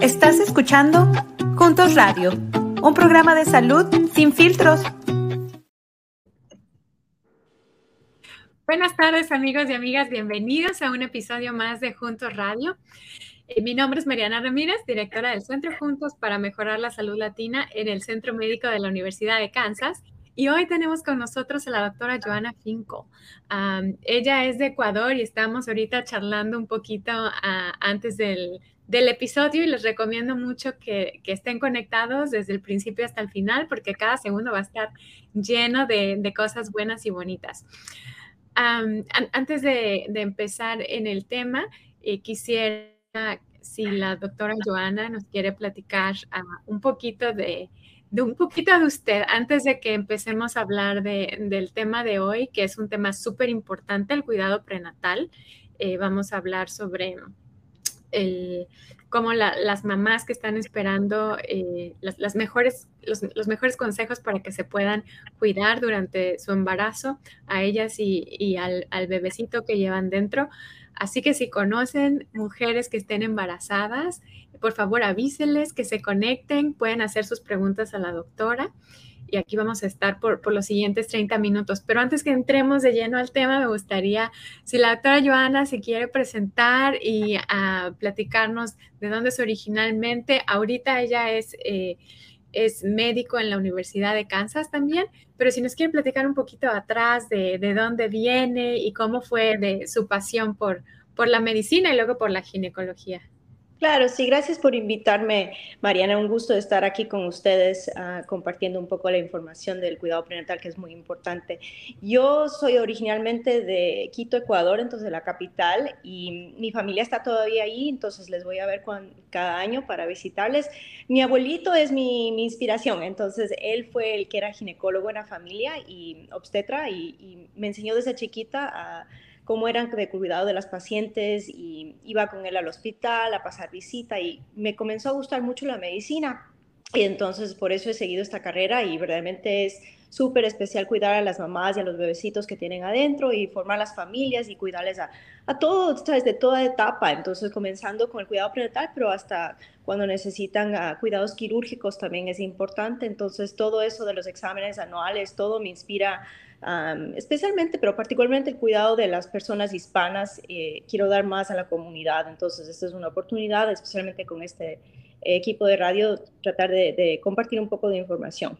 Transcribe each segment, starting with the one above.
Estás escuchando Juntos Radio, un programa de salud sin filtros. Buenas tardes amigos y amigas, bienvenidos a un episodio más de Juntos Radio. Eh, mi nombre es Mariana Ramírez, directora del Centro Juntos para Mejorar la Salud Latina en el Centro Médico de la Universidad de Kansas. Y hoy tenemos con nosotros a la doctora Joana Finco. ella es de Ecuador y estamos ahorita charlando un poquito ah, antes del, del episodio y les recomiendo mucho que, estén conectados desde el principio hasta el final porque cada segundo va a estar lleno de, cosas buenas y bonitas. antes de, empezar en el tema, eh, quisiera, si la doctora Joana nos quiere platicar ah, un poquito de, un poquito de usted antes de que empecemos a hablar del tema de hoy, que es un tema súper importante, el cuidado prenatal. Eh, vamos a hablar sobre el, cómo las mamás que están esperando eh, las, mejores, los, mejores consejos para que se puedan cuidar durante su embarazo a ellas y, al, al, bebecito que llevan dentro. Así que si conocen mujeres que estén embarazadas, por favor avíseles que se conecten, pueden hacer sus preguntas a la doctora y aquí vamos a estar por, los siguientes 30 minutos. Pero antes que entremos de lleno al tema, me gustaría, si la doctora Joana se quiere presentar y platicarnos de dónde es originalmente. Ahorita ella es, eh, médico en la Universidad de Kansas también, pero si nos quiere platicar un poquito atrás de, de dónde viene y cómo fue de su pasión por la medicina y luego por la ginecología. Claro, sí, gracias por invitarme, Mariana. Un gusto estar aquí con ustedes ah, compartiendo un poco la información del cuidado prenatal, que es muy importante. Yo soy originalmente de Quito, Ecuador, entonces la capital, y mi familia está todavía ahí, entonces les voy a ver cada año para visitarles. Mi abuelito es mi, inspiración, entonces él fue el que era ginecólogo en la familia y obstetra, y, y me enseñó desde chiquita a cómo eran de cuidado de las pacientes y iba con él al hospital a pasar visita y me comenzó a gustar mucho la medicina. Y entonces por eso he seguido esta carrera y verdaderamente es súper especial cuidar a las mamás y a los bebecitos que tienen adentro y formar las familias y cuidarles a, a todos, desde toda etapa. Entonces, comenzando con el cuidado prenatal, pero hasta cuando necesitan ah, cuidados quirúrgicos también es importante. Entonces, todo eso de los exámenes anuales, todo me inspira especialmente, pero particularmente el cuidado de las personas hispanas. Eh, quiero dar más a la comunidad, entonces esta es una oportunidad, especialmente con este equipo de radio, tratar de, compartir un poco de información.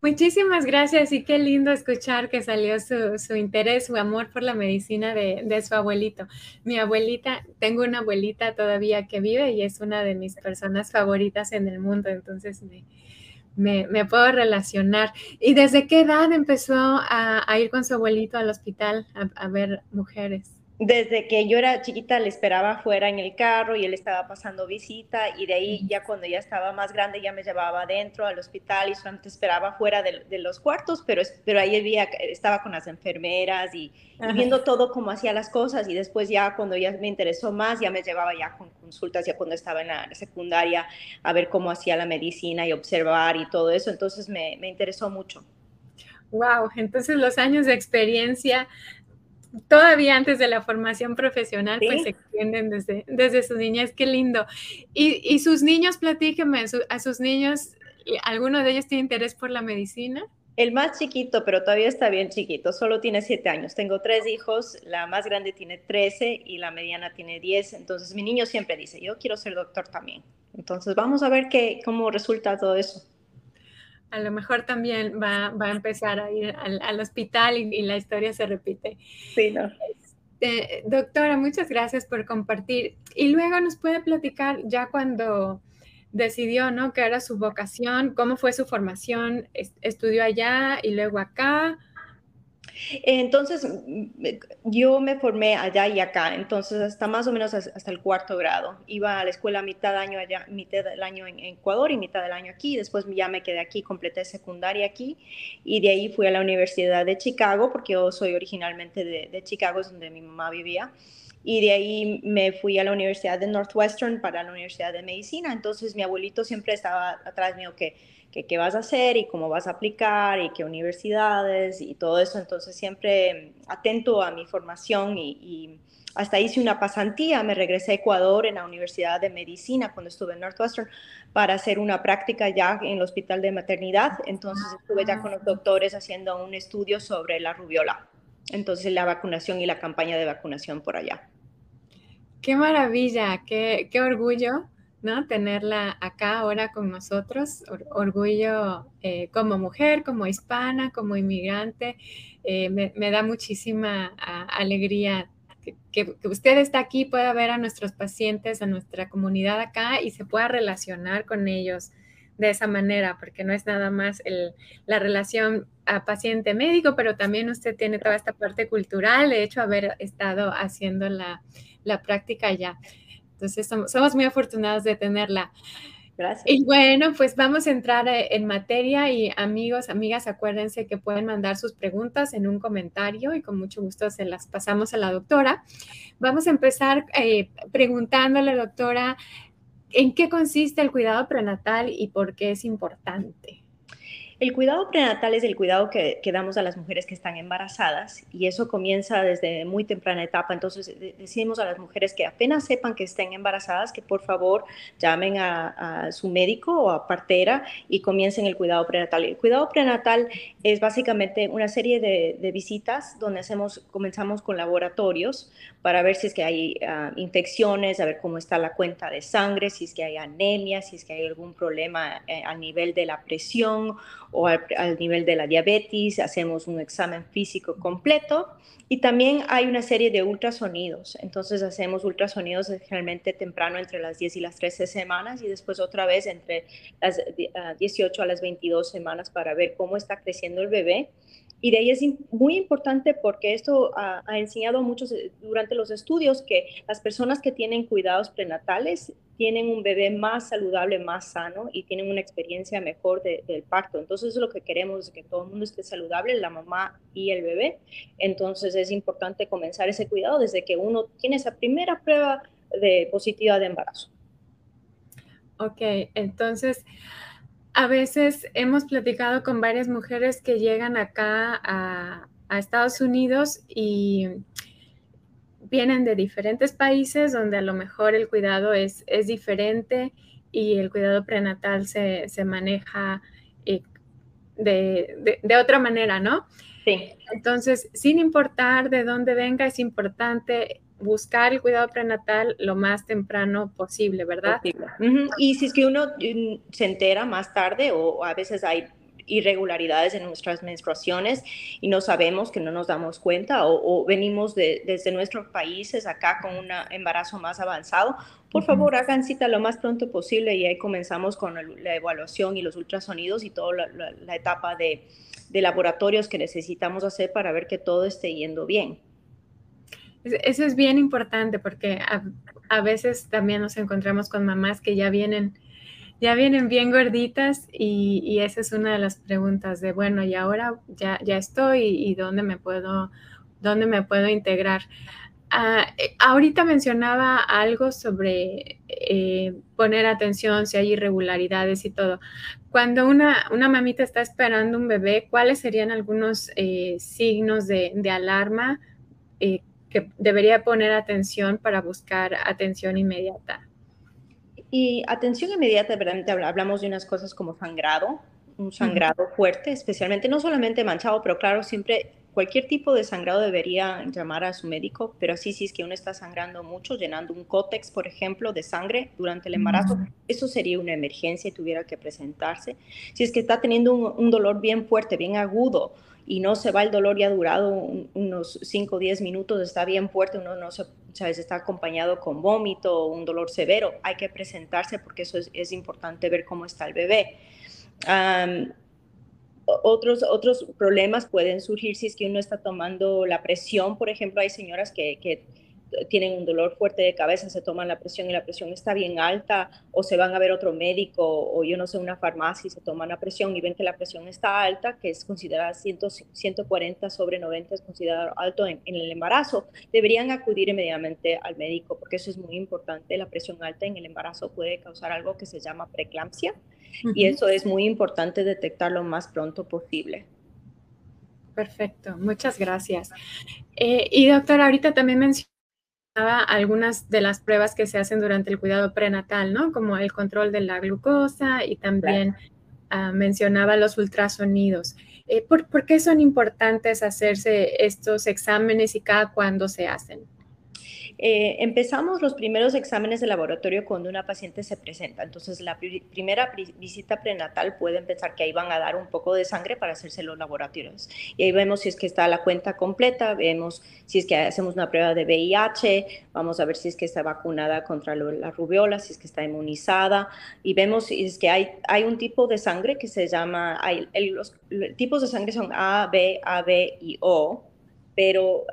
Muchísimas gracias y qué lindo escuchar que salió su, interés, su amor por la medicina de, de, su abuelito. Mi abuelita, tengo una abuelita todavía que vive y es una de mis personas favoritas en el mundo, entonces me, me, puedo relacionar. ¿Y desde qué edad empezó a, ir con su abuelito al hospital a ver mujeres? Desde que yo era chiquita le esperaba afuera en el carro y él estaba pasando visita y de ahí ya cuando ya estaba más grande ya me llevaba adentro al hospital y solamente esperaba fuera de, los cuartos, pero, pero ahí había, estaba con las enfermeras y, viendo todo cómo hacía las cosas y después ya cuando ya me interesó más ya me llevaba ya con consultas ya cuando estaba en la secundaria a ver cómo hacía la medicina y observar y todo eso, entonces me, me interesó mucho. Wow, entonces los años de experiencia todavía antes de la formación profesional, pues se extienden desde, desde su niñez, qué lindo. Y, sus niños, platíqueme, a sus niños, ¿alguno de ellos tiene interés por la medicina? El más chiquito, pero todavía está bien chiquito, solo tiene siete años. Tengo tres hijos, la más grande tiene trece y la mediana tiene diez. Entonces mi niño siempre dice, yo quiero ser doctor también. Entonces vamos a ver qué, cómo resulta todo eso a lo mejor también va, a empezar a ir al, hospital y, la historia se repite. Sí, no. Este, doctora, muchas gracias por compartir. Y luego nos puede platicar ya cuando decidió, ¿no? Que era su vocación, cómo fue su formación, estudió allá y luego acá, entonces, yo me formé allá y acá, entonces hasta más o menos hasta el cuarto grado. Iba a la escuela mitad año allá, mitad del año en Ecuador y mitad del año aquí. Después ya me quedé aquí, completé secundaria aquí y de ahí fui a la Universidad de Chicago porque yo soy originalmente de, de Chicago, es donde mi mamá vivía. y de ahí me fui a la Universidad de Northwestern para la Universidad de Medicina. Entonces mi abuelito siempre estaba atrás mío que, que qué vas a hacer y cómo vas a aplicar y qué universidades y todo eso. Entonces siempre atento a mi formación y, hasta hice una pasantía, me regresé a Ecuador en la Universidad de Medicina cuando estuve en Northwestern para hacer una práctica ya en el hospital de maternidad. Entonces estuve ya con los doctores haciendo un estudio sobre la rubiola. Entonces la vacunación y la campaña de vacunación por allá. Qué maravilla, qué, qué orgullo, ¿no? Tenerla acá ahora con nosotros. orgullo eh, como mujer, como hispana, como inmigrante. Eh, me, da muchísima alegría que, usted está aquí, pueda ver a nuestros pacientes, a nuestra comunidad acá y se pueda relacionar con ellos de esa manera, porque no es nada más la relación a paciente-médico, pero también usted tiene toda esta parte cultural, de hecho, haber estado haciendo la, la práctica ya. Entonces, somos, muy afortunados de tenerla. Gracias. Y bueno, pues vamos a entrar eh, en materia y amigos, amigas, acuérdense que pueden mandar sus preguntas en un comentario y con mucho gusto se las pasamos a la doctora. Vamos a empezar eh, preguntándole, doctora, ¿en qué consiste el cuidado prenatal y por qué es importante? El cuidado prenatal es el cuidado que, damos a las mujeres que están embarazadas y eso comienza desde muy temprana etapa. Entonces decimos a las mujeres que apenas sepan que estén embarazadas que por favor llamen a, su médico o a partera y comiencen el cuidado prenatal. El cuidado prenatal es básicamente una serie de, visitas donde hacemos, comenzamos con laboratorios para ver si es que hay ah, infecciones, a ver cómo está la cuenta de sangre, si es que hay anemia, si es que hay algún problema eh, a nivel de la presión o al, nivel de la diabetes, hacemos un examen físico completo y también hay una serie de ultrasonidos. Entonces hacemos ultrasonidos generalmente temprano entre las 10 y las 13 semanas y después otra vez entre las 18 a las 22 semanas para ver cómo está creciendo el bebé y de ahí es muy importante porque esto ha, enseñado muchos eh, durante los estudios que las personas que tienen cuidados prenatales tienen un bebé más saludable, más sano y tienen una experiencia mejor del parto. Entonces lo que queremos es que todo el mundo esté saludable, la mamá y el bebé. Entonces es importante comenzar ese cuidado desde que uno tiene esa primera prueba de positiva de embarazo. Ok, entonces a veces hemos platicado con varias mujeres que llegan acá a, Estados Unidos y vienen de diferentes países donde a lo mejor el cuidado es, es diferente y el cuidado prenatal se, maneja eh, de, de, otra manera, ¿no? Sí. Entonces, sin importar de dónde venga, es importante buscar el cuidado prenatal lo más temprano posible, ¿verdad? Y si es que uno mm, se entera más tarde o a veces hay irregularidades en nuestras menstruaciones y no sabemos que no nos damos cuenta o, venimos desde nuestros países acá con un embarazo más avanzado, por favor hagan cita lo más pronto posible y ahí comenzamos con la evaluación y los ultrasonidos y toda la, etapa de, de laboratorios que necesitamos hacer para ver que todo esté yendo bien. Eso es bien importante porque a, veces también nos encontramos con mamás que ya vienen, ya vienen bien gorditas y, esa es una de las preguntas de, bueno, y ahora ya, ya estoy y dónde me puedo, dónde me puedo integrar. Ah, eh, ahorita mencionaba algo sobre eh, poner atención si hay irregularidades y todo. Cuando una, una mamita está esperando un bebé, ¿cuáles serían algunos eh, signos de, de alarma que debería poner atención para buscar atención inmediata. Y atención inmediata, verdaderamente hablamos de unas cosas como sangrado, un sangrado fuerte, especialmente no solamente manchado, pero claro, siempre cualquier tipo de sangrado debería llamar a su médico, pero así si es que uno está sangrando mucho, llenando un cótex, por ejemplo, de sangre durante el embarazo, eso sería una emergencia y tuviera que presentarse. Si es que está teniendo un, un dolor bien fuerte, bien agudo, y no se va el dolor ya ha durado unos 5 o 10 minutos, está bien fuerte, uno no se, ¿sabes? está acompañado con vómito o un dolor severo, hay que presentarse porque eso es, importante ver cómo está el bebé. otros, otros problemas pueden surgir si es que uno está tomando la presión, por ejemplo, hay señoras que, que tienen un dolor fuerte de cabeza, se toman la presión y la presión está bien alta, o se van a ver otro médico, o yo no sé, una farmacia y se toman la presión y ven que la presión está alta, que es considerada 140 sobre 90, es considerado alto en, el embarazo, deberían acudir inmediatamente al médico, porque eso es muy importante. La presión alta en el embarazo puede causar algo que se llama preeclampsia, y eso es muy importante detectarlo lo más pronto posible. Perfecto, muchas gracias. Eh, y doctora, ahorita también mencionó algunas de las pruebas que se hacen durante el cuidado prenatal, ¿no? Como el control de la glucosa y también ah, mencionaba los ultrasonidos. Eh, ¿por, ¿Por qué son importantes hacerse estos exámenes y cada cuándo se hacen? Eh, empezamos los primeros exámenes de laboratorio cuando una paciente se presenta. Entonces, la primera visita prenatal puede empezar que ahí van a dar un poco de sangre para hacerse los laboratorios. Y ahí vemos si es que está la cuenta completa, vemos si es que hacemos una prueba de VIH, vamos a ver si es que está vacunada contra la rubiola, si es que está inmunizada, y vemos si es que hay, hay un tipo de sangre que se llama, hay, los, tipos de sangre son A, B, AB y O, pero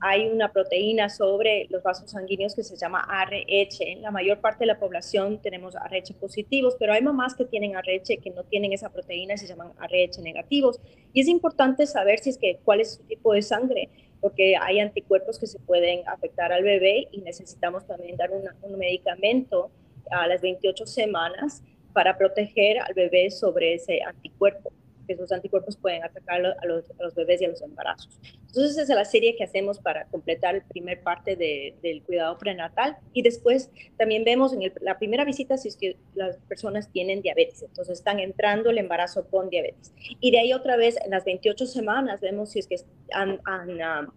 hay una proteína sobre los vasos sanguíneos que se llama ARH. En la mayor parte de la población tenemos ARH positivos, pero hay mamás que tienen ARH que no tienen esa proteína se llaman ARH negativos. Y es importante saber si es que cuál es su tipo de sangre, porque hay anticuerpos que se pueden afectar al bebé y necesitamos también dar un medicamento a las 28 semanas para proteger al bebé sobre ese anticuerpo que esos anticuerpos pueden atacar a los, bebés y a los embarazos. Entonces, esa es la serie que hacemos para completar la primer parte del cuidado prenatal. Y después también vemos en la primera visita si es que las personas tienen diabetes. Entonces, están entrando el embarazo con diabetes. Y de ahí otra vez, en las 28 semanas, vemos si es que han, han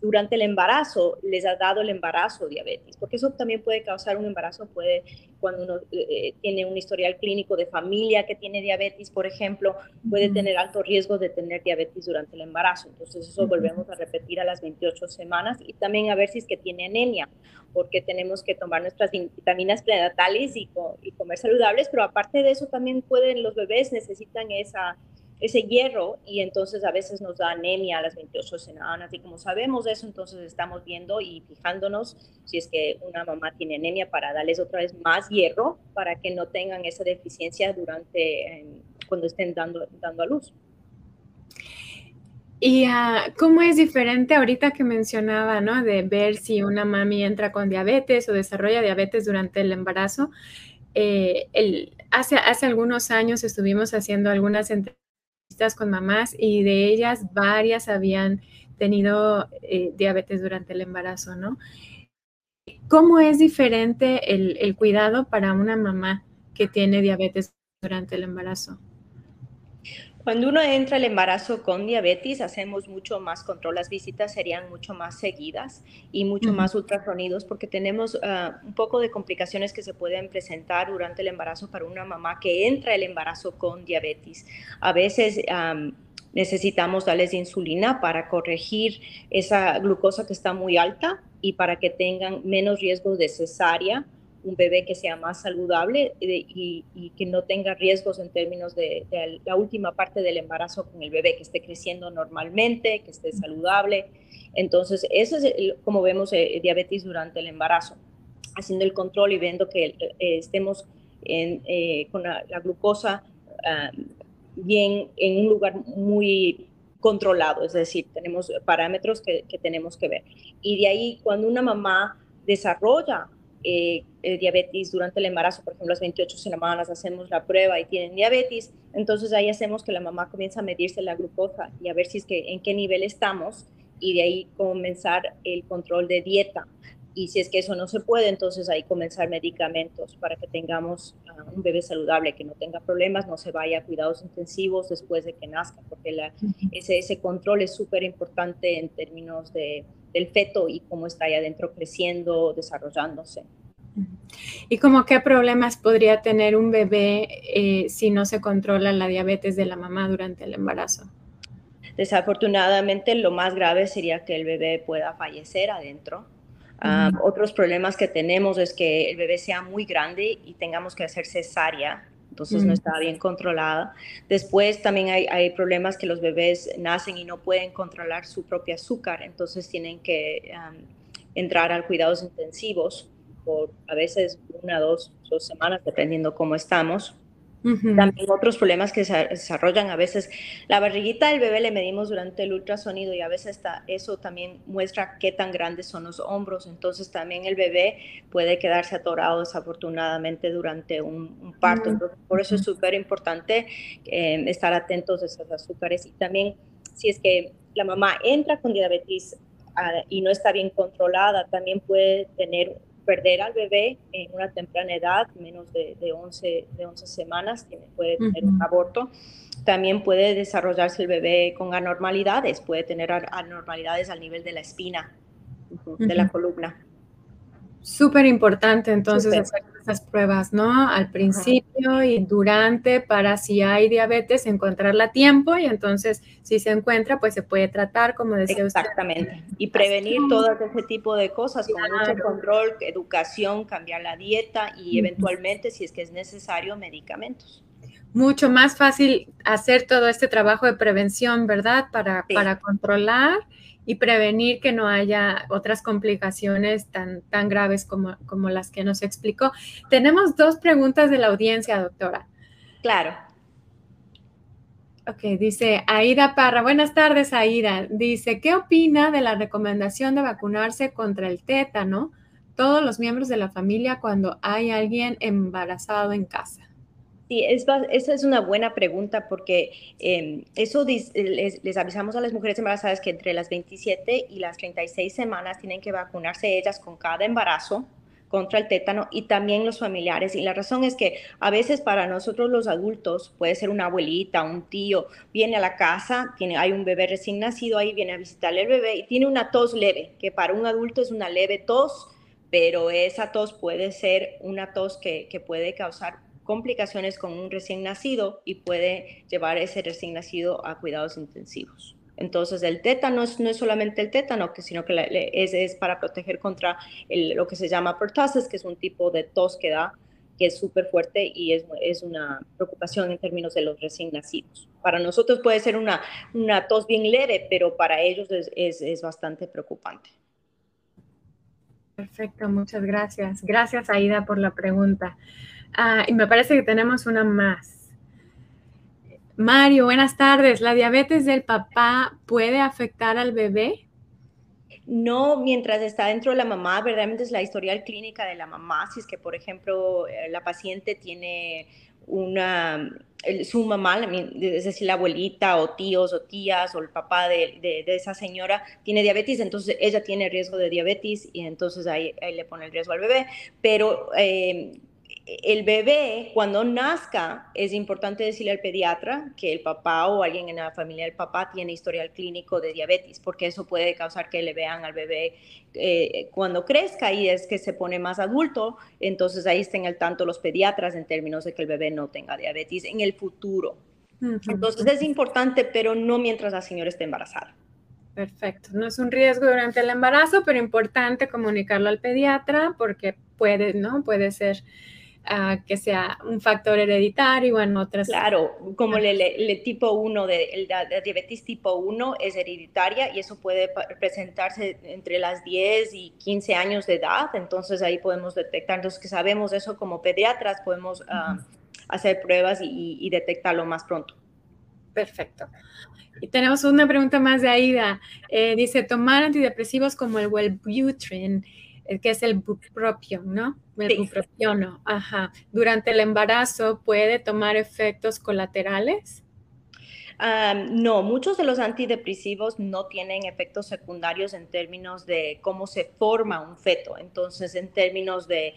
durante el embarazo les ha dado el embarazo diabetes, porque eso también puede causar un embarazo, puede cuando uno eh, tiene un historial clínico de familia que tiene diabetes, por ejemplo, puede tener alto riesgo de tener diabetes durante el embarazo. Entonces eso volvemos a repetir a las 28 semanas y también a ver si es que tiene anemia, porque tenemos que tomar nuestras vitaminas prenatales y, y comer saludables, pero aparte de eso también pueden los bebés necesitan esa ese hierro y entonces a veces nos da anemia a las 28 semanas y como sabemos eso, entonces estamos viendo y fijándonos si es que una mamá tiene anemia para darles otra vez más hierro para que no tengan esa deficiencia durante cuando estén dando, dando a luz. ¿Y uh, cómo es diferente ahorita que mencionaba, ¿no? De ver si una mami entra con diabetes o desarrolla diabetes durante el embarazo. Eh, hace, hace algunos años estuvimos haciendo algunas entrevistas con mamás y de ellas varias habían tenido eh, diabetes durante el embarazo, ¿no? ¿Cómo es diferente el, el cuidado para una mamá que tiene diabetes durante el embarazo? Cuando uno entra al embarazo con diabetes, hacemos mucho más control. Las visitas serían mucho más seguidas y mucho más ultrasonidos porque tenemos ah, un poco de complicaciones que se pueden presentar durante el embarazo para una mamá que entra al embarazo con diabetes. A veces necesitamos darles insulina para corregir esa glucosa que está muy alta y para que tengan menos riesgo de cesárea un bebé que sea más saludable y, que no tenga riesgos en términos de, la última parte del embarazo con el bebé, que esté creciendo normalmente, que esté saludable. Entonces, eso es como vemos eh, diabetes durante el embarazo, haciendo el control y viendo que eh, estemos eh, con la, glucosa ah, bien en un lugar muy controlado, es decir, tenemos parámetros que tenemos que ver. Y de ahí, cuando una mamá desarrolla eh, eh, diabetes durante el embarazo, por ejemplo, las 28 semanas hacemos la prueba y tienen diabetes, entonces ahí hacemos que la mamá comience a medirse la glucosa y a ver si es que en qué nivel estamos y de ahí comenzar el control de dieta. Y si es que eso no se puede, entonces ahí comenzar medicamentos para que tengamos ah, un bebé saludable, que no tenga problemas, no se vaya a cuidados intensivos después de que nazca, porque la, ese, ese control es súper importante en términos de, del feto y cómo está ahí adentro creciendo, desarrollándose. ¿Y como qué problemas podría tener un bebé eh, si no se controla la diabetes de la mamá durante el embarazo? Desafortunadamente, lo más grave sería que el bebé pueda fallecer adentro. Ah, otros problemas que tenemos es que el bebé sea muy grande y tengamos que hacer cesárea entonces no está bien controlada. Después también hay, problemas que los bebés nacen y no pueden controlar su propio azúcar, entonces tienen que entrar a cuidados intensivos por a veces una, dos, dos semanas, dependiendo cómo estamos. También otros problemas que se desarrollan a veces. La barriguita del bebé le medimos durante el ultrasonido y a veces está, eso también muestra qué tan grandes son los hombros. Entonces también el bebé puede quedarse atorado desafortunadamente durante un, parto. Entonces, por eso es súper importante eh, estar atentos a esos azúcares. Y también si es que la mamá entra con diabetes ah, y no está bien controlada, también puede tener perder al bebé en una temprana edad, menos de, de 11, de 11 semanas, puede tener un aborto. También puede desarrollarse el bebé con anormalidades, puede tener anormalidades al nivel de la espina, de la columna. Súper importante entonces hacer esas pruebas, ¿no? Al principio y durante para si hay diabetes encontrarla a tiempo y entonces si se encuentra pues se puede tratar como decía Exactamente. usted. Exactamente. Y prevenir todo ese tipo de cosas con mucho control, educación, cambiar la dieta y eventualmente si es que es necesario medicamentos mucho más fácil hacer todo este trabajo de prevención, ¿verdad? Para, para controlar y prevenir que no haya otras complicaciones tan, tan graves como, como las que nos explicó. Tenemos dos preguntas de la audiencia, doctora. Claro. Ok, dice Aida Parra. Buenas tardes, Aida. Dice, ¿qué opina de la recomendación de vacunarse contra el tétano todos los miembros de la familia cuando hay alguien embarazado en casa? Sí, esa es una buena pregunta porque em, eso les, avisamos a las mujeres embarazadas que entre las 27 y las 36 semanas tienen que vacunarse ellas con cada embarazo contra el tétano y también los familiares. Y la razón es que a veces para nosotros los adultos, puede ser una abuelita, un tío, viene a la casa, tiene, hay un bebé recién nacido ahí, viene a visitarle el bebé y tiene una tos leve, que para un adulto es una leve tos, pero esa tos puede ser una tos que, que puede causar complicaciones con un recién nacido y puede llevar ese recién nacido a cuidados intensivos. Entonces, el tétano no es solamente el tétano, sino que es, para proteger contra lo que se llama pertussis, que es un tipo de tos que da, que es súper fuerte y es, es, una preocupación en términos de los recién nacidos. Para nosotros puede ser una, una tos bien leve, pero para ellos es, bastante preocupante. Perfecto, muchas gracias. Gracias, Aida, por la pregunta. Ah, y me parece que tenemos una más. Mario, buenas tardes. ¿La diabetes del papá puede afectar al bebé? No, mientras está dentro de la mamá, verdaderamente es la historial clínica de la mamá. Si es que, por ejemplo, eh, la paciente tiene una, su mamá, es decir, la abuelita o tíos o tías o el papá de, esa señora tiene diabetes, entonces ella tiene riesgo de diabetes y entonces ahí, le pone el riesgo al bebé. Pero eh, el bebé, cuando nazca, es importante decirle al pediatra que el papá o alguien en la familia del papá tiene historial clínico de diabetes, porque eso puede causar que le vean al bebé eh, cuando crezca y es que se pone más adulto, entonces ahí estén al tanto los pediatras en términos de que el bebé no tenga diabetes en el futuro. Entonces es importante, pero no mientras la señora esté embarazada. Perfecto. No es un riesgo durante el embarazo, pero importante comunicarlo al pediatra porque puede, ¿no? Puede ser que sea un factor hereditario en otras. Claro, como el, tipo 1, de, la, diabetes tipo 1 es hereditaria y eso puede presentarse entre las 10 y 15 años de edad, entonces ahí podemos detectar, entonces que sabemos eso como pediatras, podemos ah, hacer pruebas y, detectarlo más pronto. Perfecto. Y tenemos una pregunta más de Aida. Eh, dice, tomar antidepresivos como el Wellbutrin que es el bupropion, ¿no? El bupropión, ajá. Durante el embarazo puede tomar efectos colaterales no, muchos de los antidepresivos no tienen efectos secundarios en términos de cómo se forma un feto. Entonces, en términos de,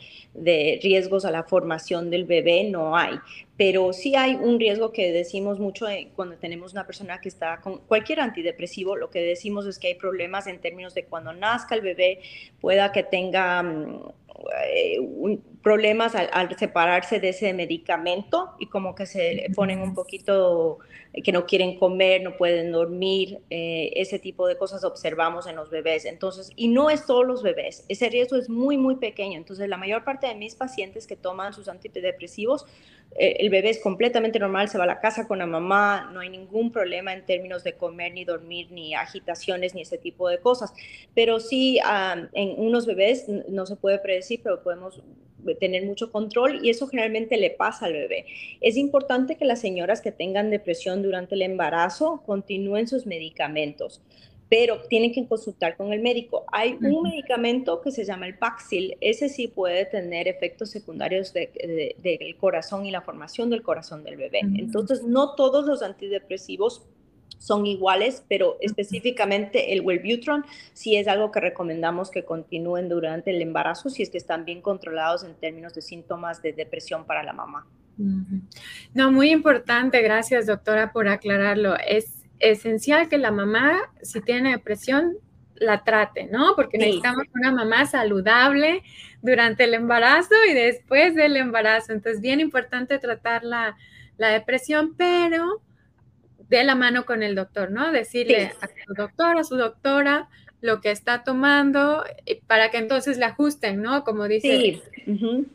riesgos a la formación del bebé, no hay. Pero sí hay un riesgo que decimos mucho cuando tenemos una persona que está con cualquier antidepresivo. Lo que decimos es que hay problemas en términos de cuando nazca el bebé, pueda que tenga mm, eh, problemas al, separarse de ese medicamento y como que se ponen un poquito que no quieren comer, no pueden dormir, eh, ese tipo de cosas observamos en los bebés. Entonces, y no es todos los bebés, ese riesgo es muy, muy pequeño. Entonces, la mayor parte de mis pacientes que toman sus antidepresivos, eh, el bebé es completamente normal, se va a la casa con la mamá, no hay ningún problema en términos de comer, ni dormir, ni agitaciones, ni ese tipo de cosas. Pero sí, ah, en unos bebés no se puede predecir, pero podemos tener mucho control y eso generalmente le pasa al bebé. Es importante que las señoras que tengan depresión durante el embarazo continúen sus medicamentos, pero tienen que consultar con el médico. Hay un medicamento que se llama el Paxil, ese sí puede tener efectos secundarios del corazón y la formación del corazón del bebé. Entonces, no todos los antidepresivos son iguales, pero específicamente el Wellbutrin sí es algo que recomendamos que continúen durante el embarazo si es que están bien controlados en términos de síntomas de depresión para la mamá. No, muy importante, gracias doctora por aclararlo. Es esencial que la mamá, si tiene depresión, la trate, ¿no? Porque necesitamos una mamá saludable durante el embarazo y después del embarazo. Entonces, bien importante tratar la, la depresión, pero de la mano con el doctor, ¿no? Decirle a su doctor, a su doctora, lo que está tomando eh, para que entonces le ajusten, ¿no? Como dice. Sí.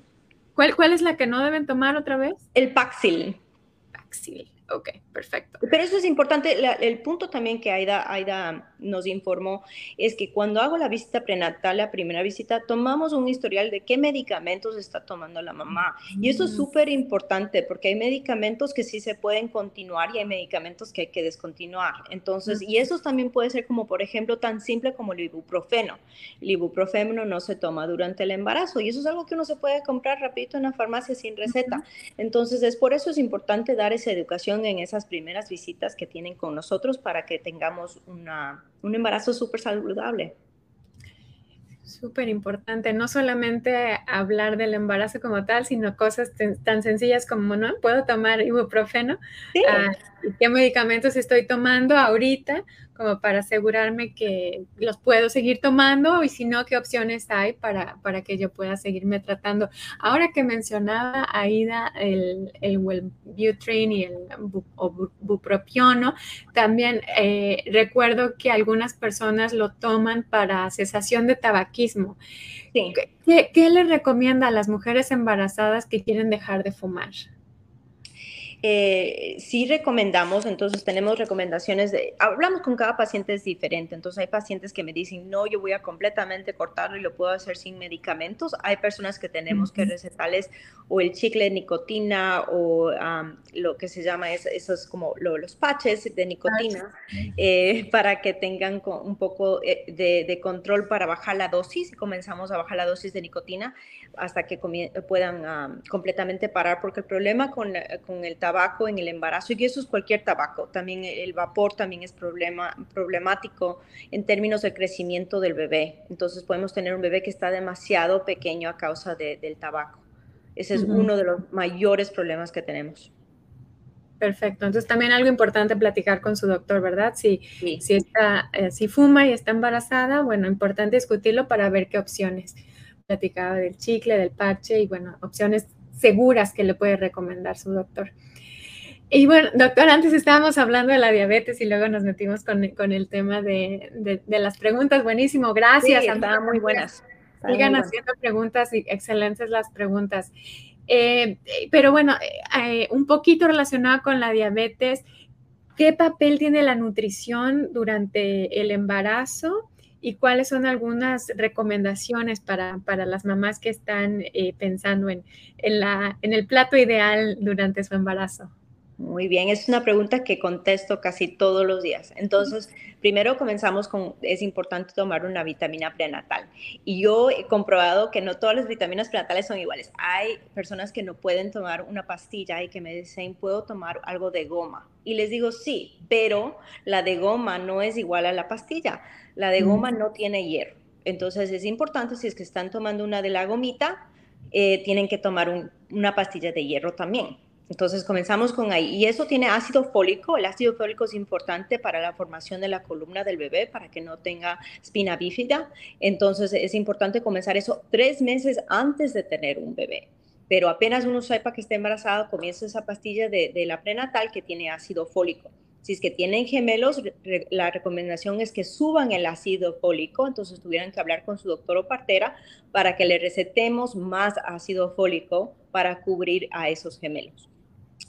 ¿Cuál, ¿Cuál es la que no deben tomar otra vez? El Paxil. Paxil. Ok, perfecto. Pero eso es importante. el punto también que Aida, Aida nos informó es que cuando hago la visita prenatal, la primera visita, tomamos un historial de qué medicamentos está tomando la mamá. Y eso es mm. súper importante porque hay medicamentos que sí se pueden continuar y hay medicamentos que hay que descontinuar. Entonces, y eso también puede ser como, por ejemplo, tan simple como el ibuprofeno. El ibuprofeno no se toma durante el embarazo y eso es algo que uno se puede comprar rapidito en la farmacia sin receta. Entonces, es por eso es importante dar esa educación en esas primeras visitas que tienen con nosotros para que tengamos una un embarazo súper saludable. Súper importante, no solamente hablar del embarazo como tal, sino cosas tan sencillas como, ¿no? Puedo tomar ibuprofeno. Sí. Ah, ¿Qué medicamentos estoy tomando ahorita? como para asegurarme que los puedo seguir tomando y si no, qué opciones hay para, para que yo pueda seguirme tratando. Ahora que mencionaba Aida el, el Wellbutrin y el bupropiono, también eh, recuerdo que algunas personas lo toman para cesación de tabaquismo. ¿Qué, ¿Qué le recomienda a las mujeres embarazadas que quieren dejar de fumar? Eh, sí recomendamos, entonces tenemos recomendaciones de, hablamos con cada paciente es diferente, entonces hay pacientes que me dicen, no, yo voy a completamente cortarlo y lo puedo hacer sin medicamentos, hay personas que tenemos que recetarles o el chicle de nicotina o lo que se llama, es, esos como los patches de nicotina, eh, para que tengan un poco eh, de, control para bajar la dosis, comenzamos a bajar la dosis de nicotina hasta que puedan completamente parar, porque el problema con, con el tabaco en el embarazo, y eso es cualquier tabaco, también el vapor también es problema, problemático en términos del crecimiento del bebé. Entonces podemos tener un bebé que está demasiado pequeño a causa del tabaco. Ese es uno de los mayores problemas que tenemos. Perfecto. Entonces también algo importante platicar con su doctor, ¿verdad? Si, si, está, eh, si fuma y está embarazada, bueno, importante discutirlo para ver qué opciones. Platicaba del chicle, del parche y bueno, opciones seguras que le puede recomendar su doctor. Y bueno, doctor, antes estábamos hablando de la diabetes y luego nos metimos con, el tema de, las preguntas. Buenísimo, gracias. Sí, estaban muy buenas. Sigan haciendo preguntas y excelentes las preguntas. Eh, pero bueno, eh, un poquito relacionado con la diabetes, ¿qué papel tiene la nutrición durante el embarazo? ¿Y cuáles son algunas recomendaciones para, las mamás que están eh, pensando en, la, en el plato ideal durante su embarazo? Muy bien, es una pregunta que contesto casi todos los días. Entonces, primero comenzamos con, es importante tomar una vitamina prenatal. Y yo he comprobado que no todas las vitaminas prenatales son iguales. Hay personas que no pueden tomar una pastilla y que me dicen, ¿puedo tomar algo de goma? Y les digo, sí, pero la de goma no es igual a la pastilla. La de goma no tiene hierro. Entonces, es importante, si es que están tomando una de la gomita, eh, tienen que tomar una pastilla de hierro también Entonces comenzamos con ahí. Y eso tiene ácido fólico. El ácido fólico es importante para la formación de la columna del bebé, para que no tenga espina bífida. Entonces es importante comenzar eso tres meses antes de tener un bebé. Pero apenas uno sepa que está embarazado, comienza esa pastilla de, la prenatal que tiene ácido fólico. Si es que tienen gemelos, la recomendación es que suban el ácido fólico, entonces tuvieran que hablar con su doctor o partera para que le recetemos más ácido fólico para cubrir a esos gemelos.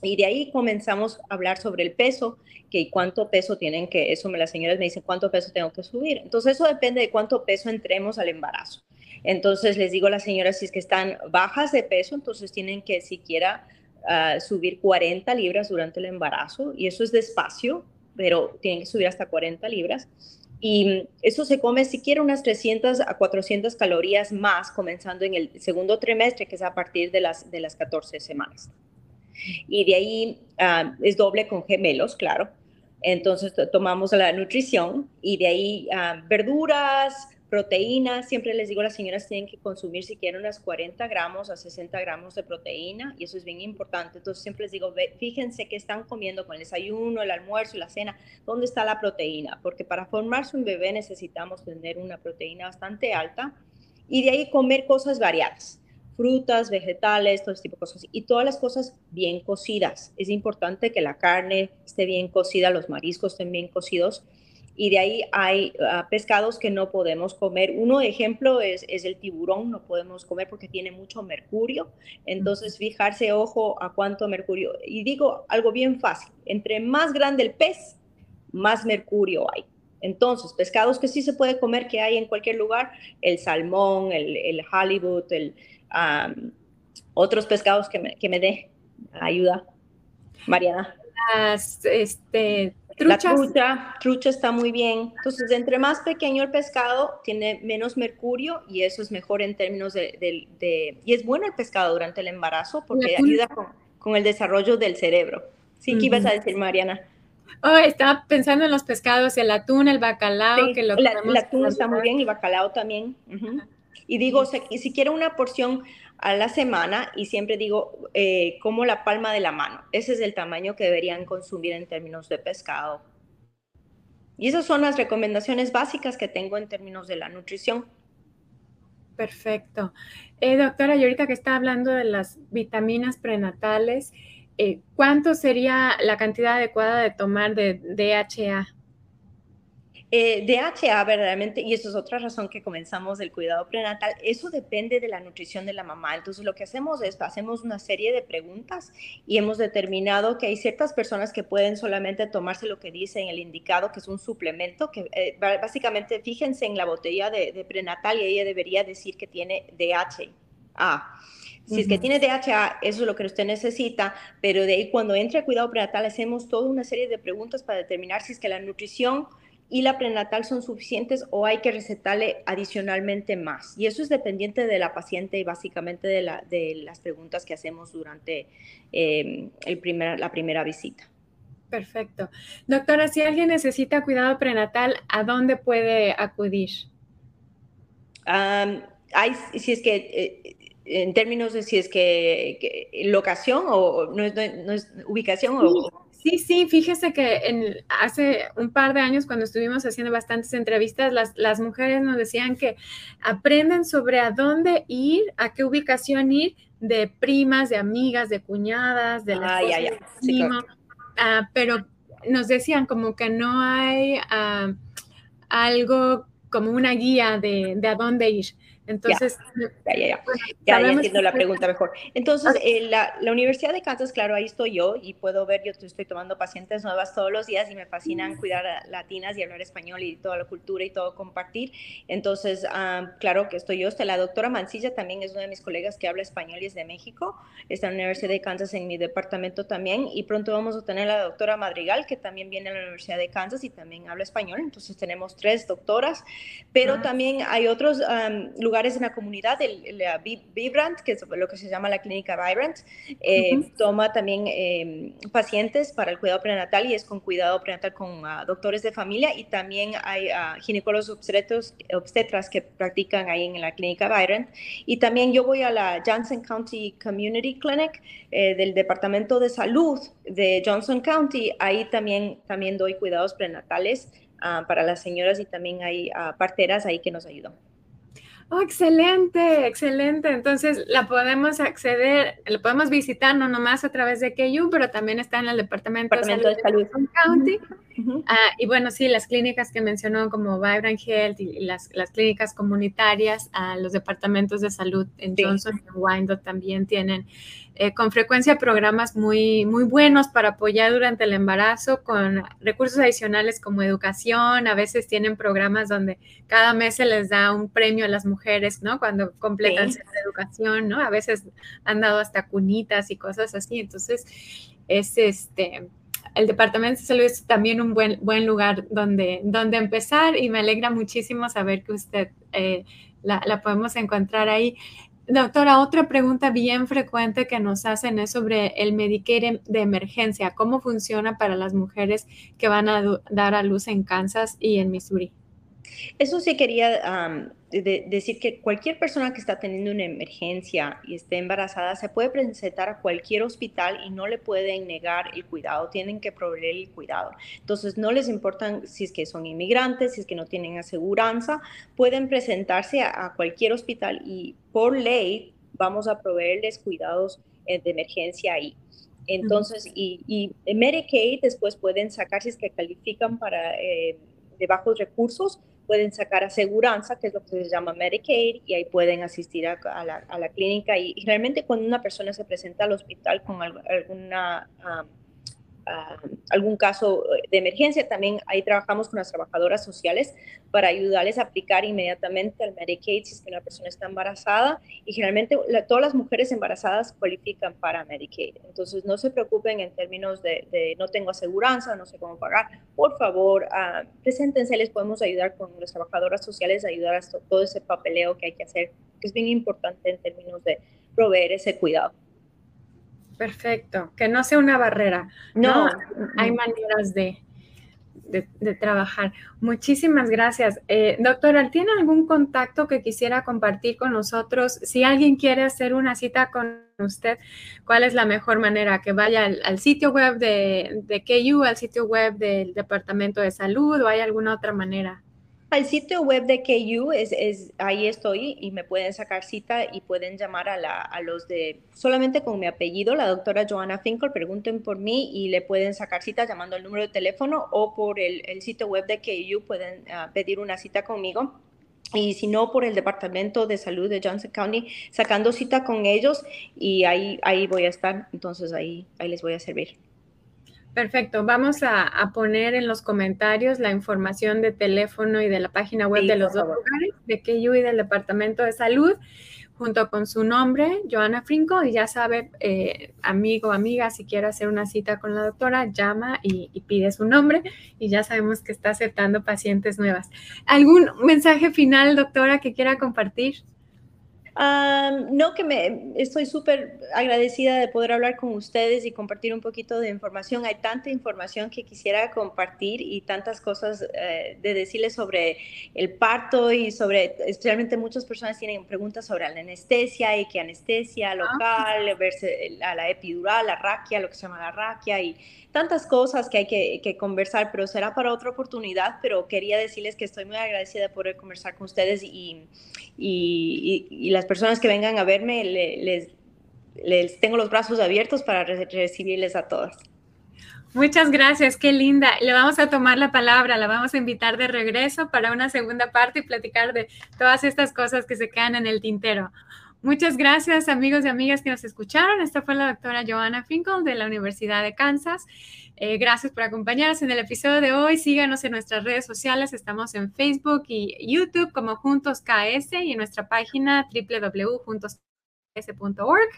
Y de ahí comenzamos a hablar sobre el peso, que cuánto peso tienen que, eso me las señoras me dicen, cuánto peso tengo que subir. Entonces eso depende de cuánto peso entremos al embarazo. Entonces les digo a las señoras, si es que están bajas de peso, entonces tienen que siquiera uh, subir 40 libras durante el embarazo, y eso es despacio, pero tienen que subir hasta 40 libras. Y eso se come siquiera unas 300 a 400 calorías más comenzando en el segundo trimestre, que es a partir de las, de las 14 semanas. Y de ahí uh, es doble con gemelos, claro. Entonces tomamos la nutrición y de ahí uh, verduras, Proteína, siempre les digo las señoras tienen que consumir si quieren unas 40 gramos a 60 gramos de proteína y eso es bien importante. Entonces siempre les digo, fíjense qué están comiendo con el desayuno, el almuerzo y la cena, ¿dónde está la proteína? Porque para formarse un bebé necesitamos tener una proteína bastante alta y de ahí comer cosas variadas, frutas, vegetales, todo ese tipo de cosas y todas las cosas bien cocidas. Es importante que la carne esté bien cocida, los mariscos estén bien cocidos y de ahí hay ah, pescados que no podemos comer. Uno ejemplo es, es, el tiburón, no podemos comer porque tiene mucho mercurio. Entonces, fijarse, ojo, a cuánto mercurio. Y digo algo bien fácil, entre más grande el pez, más mercurio hay. Entonces, pescados que sí se puede comer, que hay en cualquier lugar, el salmón, el, el halibut, el, otros pescados que me, que me dé ayuda. Mariana. Las, este, la trucha, trucha está muy bien. Entonces, entre más pequeño el pescado, tiene menos mercurio y eso es mejor en términos de... y es bueno el pescado durante el embarazo porque ayuda con, el desarrollo del cerebro. Sí, ¿qué ibas a decir, Mariana? Oh, estaba pensando en los pescados, el atún, el bacalao, que lo la, El atún está muy bien, y bacalao también. Y digo, si, quiero una porción a la semana y siempre digo eh, como la palma de la mano. Ese es el tamaño que deberían consumir en términos de pescado. Y esas son las recomendaciones básicas que tengo en términos de la nutrición. Perfecto. Eh, doctora, y ahorita que está hablando de las vitaminas prenatales, eh, ¿cuánto sería la cantidad adecuada de tomar de DHA? Eh, DHA verdaderamente, y eso es otra razón que comenzamos el cuidado prenatal, eso depende de la nutrición de la mamá. Entonces lo que hacemos es, hacemos una serie de preguntas y hemos determinado que hay ciertas personas que pueden solamente tomarse lo que dice en el indicado, que es un suplemento, que eh, básicamente fíjense en la botella de, prenatal y ella debería decir que tiene DHA. Si es que tiene DHA, eso es lo que usted necesita, pero de ahí cuando entra el cuidado prenatal hacemos toda una serie de preguntas para determinar si es que la nutrición y la prenatal son suficientes o hay que recetarle adicionalmente más. Y eso es dependiente de la paciente y básicamente de, la, de las preguntas que hacemos durante em, el primer, la primera visita. Perfecto. Doctora, si alguien necesita cuidado prenatal, ¿a dónde puede acudir? hay, si es que, eh, en términos de si es que, locación o no es, no es ubicación o Sí, sí, fíjese que en, hace un par de años cuando estuvimos haciendo bastantes entrevistas, las, las mujeres nos decían que aprenden sobre a dónde ir, a qué ubicación ir, de primas, de amigas, de cuñadas, de las ah, pero nos decían como que no hay ah, algo como una guía de, de a dónde ir. Entonces, ya, ya, ya, ya, ya entiendo la pregunta mejor. Entonces, eh, la, la, Universidad de Kansas, claro, ahí estoy yo y puedo ver, yo estoy tomando pacientes nuevas todos los días y me fascinan mm. cuidar a latinas y hablar español y toda la cultura y todo compartir. Entonces, ah, claro que estoy yo. Está la doctora Mancilla también es una de mis colegas que habla español y es de México. Está en la Universidad de Kansas en mi departamento también y pronto vamos a tener a la doctora Madrigal que también viene a la Universidad de Kansas y también habla español. Entonces, tenemos tres doctoras, pero también hay otros lugares lugares en la comunidad, el, la Vibrant, que es lo que se llama la clínica Vibrant, eh, toma también em, pacientes para el cuidado prenatal y es con cuidado prenatal con ah, doctores de familia y también hay uh, ginecólogos obstetros, obstetras que practican ahí en la clínica Vibrant. Y también yo voy a la Johnson County Community Clinic eh, del Departamento de Salud de Johnson County. Ahí también, también doy cuidados prenatales Ah, para las señoras y también hay parteras ahí que nos ayudan. Oh, excelente, excelente. Entonces la podemos acceder, la podemos visitar no nomás a través de KU, pero también está en el Departamento, de Salud de County. Ah, y bueno, sí, las clínicas que mencionó como Vibrant Health y las, las clínicas comunitarias, los departamentos de salud en Johnson y Wyandotte también tienen eh, con frecuencia programas muy, muy buenos para apoyar durante el embarazo con recursos adicionales como educación. A veces tienen programas donde cada mes se les da un premio a las mujeres, ¿no? Cuando completan su educación, ¿no? A veces han dado hasta cunitas y cosas así. Entonces, es este el Departamento de Salud es también un buen, buen lugar donde, donde empezar y me alegra muchísimo saber que usted eh, la, la, podemos encontrar ahí. Doctora, otra pregunta bien frecuente que nos hacen es sobre el Medicare de emergencia. ¿Cómo funciona para las mujeres que van a dar a luz en Kansas y en Missouri? Eso sí quería decir que cualquier persona que está teniendo una emergencia y esté embarazada se puede presentar a cualquier hospital y no le pueden negar el cuidado, tienen que proveer el cuidado. Entonces, no les importa si es que son inmigrantes, si es que no tienen aseguranza, pueden presentarse a, cualquier hospital y por ley vamos a proveerles cuidados eh, de emergencia ahí. Entonces, y, y Medicaid después pueden sacar si es que califican para eh, de bajos recursos, pueden sacar aseguranza, que es lo que se llama Medicaid, y ahí pueden asistir a, la, a la, clínica. Y, realmente cuando una persona se presenta al hospital con alguna algún caso de emergencia. También ahí trabajamos con las trabajadoras sociales para ayudarles a aplicar inmediatamente al Medicaid si es que una persona está embarazada y generalmente todas las mujeres embarazadas cualifican para Medicaid. Entonces no se preocupen en términos de, no tengo aseguranza, no sé cómo pagar. Por favor, uh, preséntense, les podemos ayudar con las trabajadoras sociales, ayudar a todo ese papeleo que hay que hacer, que es bien importante en términos de proveer ese cuidado. Perfecto, que no sea una barrera. No, hay maneras de, de, trabajar. Muchísimas gracias. Eh, doctora, ¿tiene algún contacto que quisiera compartir con nosotros? Si alguien quiere hacer una cita con usted, ¿cuál es la mejor manera? ¿Que vaya al, sitio web de, de KU, al sitio web del Departamento de Salud o hay alguna otra manera? Al sitio web de KU, es, es, ahí estoy y me pueden sacar cita y pueden llamar a, la, a los de, solamente con mi apellido, la doctora Joanna Finkel, pregunten por mí y le pueden sacar cita llamando al número de teléfono o por el, el sitio web de KU pueden uh, pedir una cita conmigo. Y si no, por el Departamento de Salud de Johnson County, sacando cita con ellos y ahí, ahí voy a estar. Entonces ahí, ahí les voy a servir. Perfecto. Vamos a, poner en los comentarios la información de teléfono y de la página web de los dos lugares, de KU y del Departamento de Salud, junto con su nombre, Joana Frinco, y ya sabe, eh, amigo o amiga, si quiere hacer una cita con la doctora, llama y, y, pide su nombre y ya sabemos que está aceptando pacientes nuevas. ¿Algún mensaje final, doctora, que quiera compartir? No, que me estoy súper agradecida de poder hablar con ustedes y compartir un poquito de información. Hay tanta información que quisiera compartir y tantas cosas eh, de decirles sobre el parto y sobre, especialmente muchas personas tienen preguntas sobre la anestesia y qué anestesia ah, local, verse a la epidural, la raquia, lo que se llama la raquia y tantas cosas que hay que, conversar, pero será para otra oportunidad, pero quería decirles que estoy muy agradecida de poder conversar con ustedes y, y, las personas que vengan a verme, les, les tengo los brazos abiertos para recibirles a todas. Muchas gracias, qué linda. Le vamos a tomar la palabra, la vamos a invitar de regreso para una segunda parte y platicar de todas estas cosas que se quedan en el tintero. Muchas gracias amigos y amigas que nos escucharon. Esta fue la doctora Joanna Finkel de la Universidad de Kansas. Eh, gracias por acompañarnos en el episodio de hoy. Síganos en nuestras redes sociales. Estamos en Facebook y YouTube como Juntos KS y en nuestra página www.juntosks.org.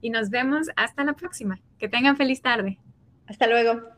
Y nos vemos hasta la próxima. Que tengan feliz tarde. Hasta luego.